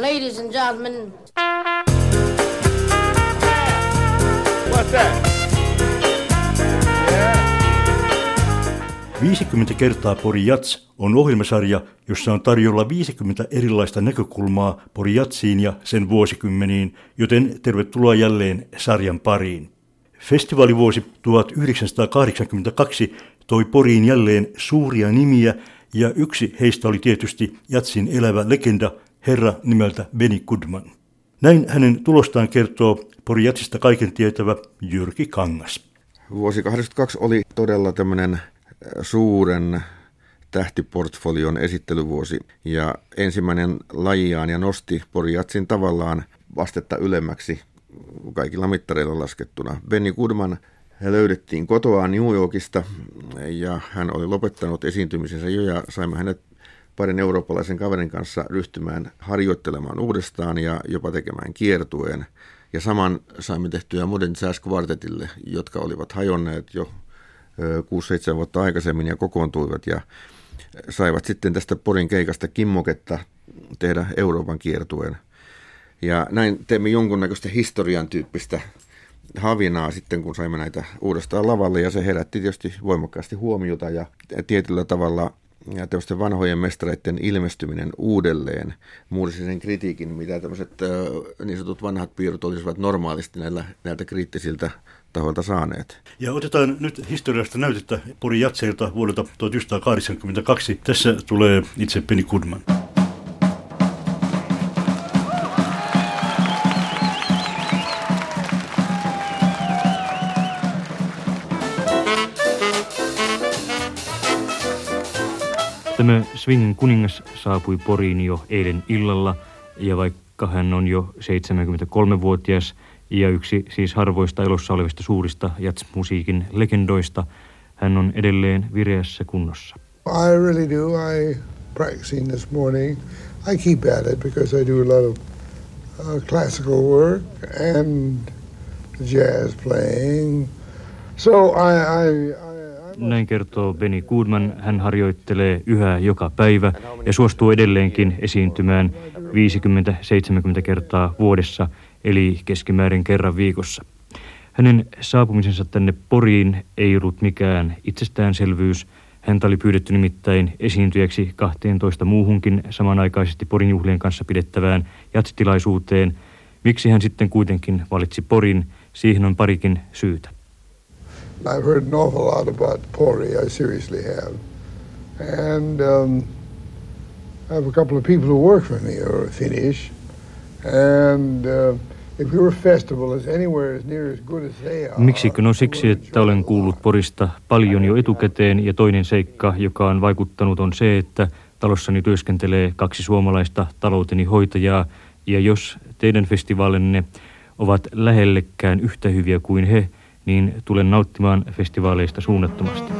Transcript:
Ladies and gentlemen. What's that? 50 kertaa Pori Jats on ohjelmasarja, jossa on tarjolla 50 erilaista näkökulmaa Pori Jatsiin ja sen vuosikymmeniin, joten tervetuloa jälleen sarjan pariin. Festivaalivuosi 1982 toi Poriin jälleen suuria nimiä ja yksi heistä oli tietysti Jatsin elävä legenda, herra nimeltä Benny Goodman. Näin hänen tulostaan kertoo Pori Jatsista kaiken tietävä Jyrki Kangas. Vuosi 82 oli todella tämmöinen suuren tähtiportfolion esittelyvuosi ja ensimmäinen lajiaan ja nosti Poriatsin tavallaan vastetta ylemmäksi kaikilla mittareilla laskettuna. Benny Goodman löydettiin kotoaan New Yorkista ja hän oli lopettanut esiintymisensä jo ja saimme hänet parin eurooppalaisen kaverin kanssa ryhtymään harjoittelemaan uudestaan ja jopa tekemään kiertueen. Ja saman saimme tehtyä Modern Jazz Quartetille, jotka olivat hajonneet jo 6-7 vuotta aikaisemmin ja kokoontuivat ja saivat sitten tästä Porin keikasta kimmoketta tehdä Euroopan kiertueen. Ja näin teemme jonkunnäköistä historian tyyppistä havinaa sitten, kun saimme näitä uudestaan lavalle, ja se herätti tietysti voimakkaasti huomiota, ja tietyllä tavalla ja tämmöisten vanhojen mestareiden ilmestyminen uudelleen muursi sen kritiikin, mitä tämmöiset niin sanotut vanhat piirrot olisivat normaalisti näillä, näiltä kriittisiltä tahoilta saaneet. Ja otetaan nyt historiasta näytettä Pori Jatseilta vuodelta 1982. Tässä tulee itse Penny Goodman. Tämä Swingin kuningas saapui Poriin jo eilen illalla ja vaikka hän on jo 73-vuotias ja yksi siis harvoista elossa olevista suurista jats-musiikin legendoista, hän on edelleen vireässä kunnossa. I really do. I practicing this morning. I keep at it because I do a lot of uh, classical work and jazz playing. So I, I, I näin kertoo Benny Goodman. Hän harjoittelee yhä joka päivä ja suostuu edelleenkin esiintymään 50-70 kertaa vuodessa, eli keskimäärin kerran viikossa. Hänen saapumisensa tänne Poriin ei ollut mikään itsestäänselvyys. Häntä oli pyydetty nimittäin esiintyjäksi 12 muuhunkin samanaikaisesti Porin juhlien kanssa pidettävään jatsitilaisuuteen. Miksi hän sitten kuitenkin valitsi Porin, siihen on parikin syytä. I've heard an awful lot about Pori, I seriously have. And um, I have a couple of people who work for me who are Finnish. And uh, if your festival is anywhere as near as good as they are... Miksikö? No siksi, että olen kuullut Porista paljon jo etukäteen. Ja toinen seikka, joka on vaikuttanut, on se, että talossani työskentelee kaksi suomalaista talouteni hoitajaa. Ja jos teidän festivaalinne ovat lähellekään yhtä hyviä kuin he, niin tulen nauttimaan festivaaleista suunnattomasti.